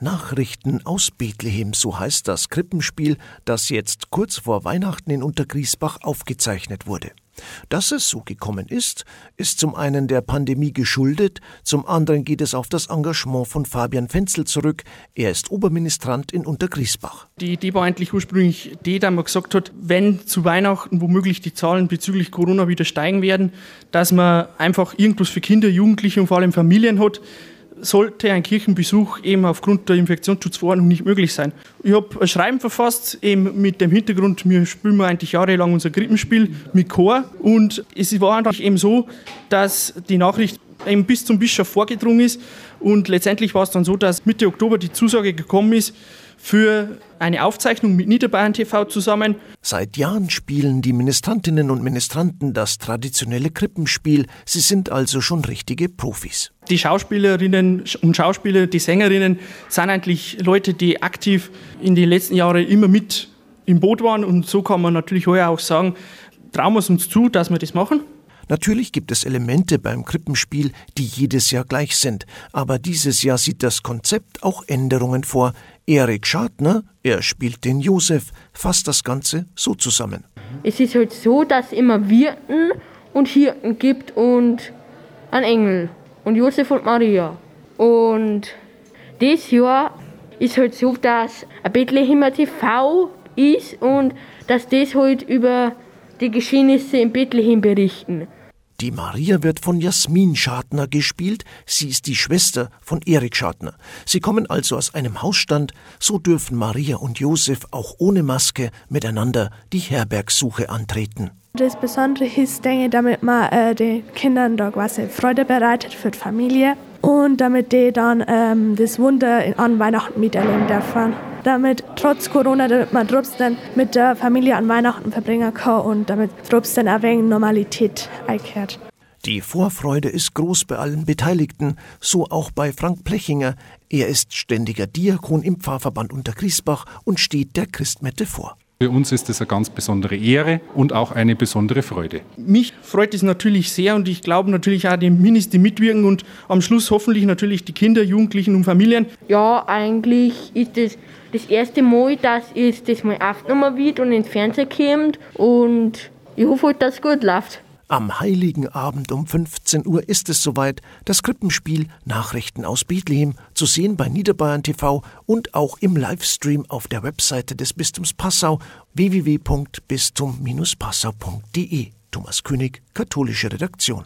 Nachrichten aus Bethlehem, so heißt das Krippenspiel, das jetzt kurz vor Weihnachten in Untergriesbach aufgezeichnet wurde. Dass es so gekommen ist, ist zum einen der Pandemie geschuldet, zum anderen geht es auf das Engagement von Fabian Fenzel zurück. Er ist Oberministrant in Untergriesbach. Die Idee war eigentlich ursprünglich die, dass man gesagt hat, wenn zu Weihnachten womöglich die Zahlen bezüglich Corona wieder steigen werden, dass man einfach irgendwas für Kinder, Jugendliche und vor allem Familien hat, sollte ein Kirchenbesuch eben aufgrund der Infektionsschutzverordnung nicht möglich sein. Ich habe ein Schreiben verfasst, eben mit dem Hintergrund, wir spielen eigentlich jahrelang unser Krippenspiel mit Chor und es war eigentlich eben so, dass die Nachricht eben bis zum Bischof vorgedrungen ist und letztendlich war es dann so, dass Mitte Oktober die Zusage gekommen ist, für eine Aufzeichnung mit Niederbayern TV zusammen. Seit Jahren spielen die Ministrantinnen und Ministranten das traditionelle Krippenspiel. Sie sind also schon richtige Profis. Die Schauspielerinnen und Schauspieler, die Sängerinnen sind eigentlich Leute, die aktiv in den letzten Jahren immer mit im Boot waren. Und so kann man natürlich heuer auch sagen, trauen wir es uns zu, dass wir das machen. Natürlich gibt es Elemente beim Krippenspiel, die jedes Jahr gleich sind, aber dieses Jahr sieht das Konzept auch Änderungen vor. Erik Schadner, er spielt den Josef, fasst das Ganze so zusammen. Es ist halt so, dass es immer Wirten und Hirten gibt und einen Engel und Josef und Maria. Und dieses Jahr ist halt so, dass ein Bethlehemer TV ist und dass das halt über die Geschehnisse in Bethlehem berichten. Die Maria wird von Jasmin Schadner gespielt, sie ist die Schwester von Erik Schadner. Sie kommen also aus einem Hausstand, so dürfen Maria und Josef auch ohne Maske miteinander die Herbergsuche antreten. Das Besondere ist, denke ich, damit man äh, den Kindern da quasi Freude bereitet für die Familie und damit die dann ähm, das Wunder an Weihnachten miterleben dürfen damit trotz Corona, damit man trotzdem mit der Familie an Weihnachten verbringen kann und damit trotzdem ein wenig Normalität einkehrt. Die Vorfreude ist groß bei allen Beteiligten, so auch bei Frank Plechinger. Er ist ständiger Diakon im Pfarrverband Untergriesbach und steht der Christmette vor. Für uns ist es eine ganz besondere Ehre und auch eine besondere Freude. Mich freut es natürlich sehr und ich glaube natürlich auch die Minis, die mitwirken und am Schluss hoffentlich natürlich die Kinder, Jugendlichen und Familien. Ja, eigentlich ist es das erste Mal, dass es das mal aufgenommen wird und ins Fernsehen kommt und ich hoffe, halt, dass es gut läuft. Am heiligen Abend um 15 Uhr ist es soweit, das Krippenspiel Nachrichten aus Bethlehem zu sehen bei Niederbayern TV und auch im Livestream auf der Webseite des Bistums Passau www.bistum-passau.de. Thomas König, katholische Redaktion.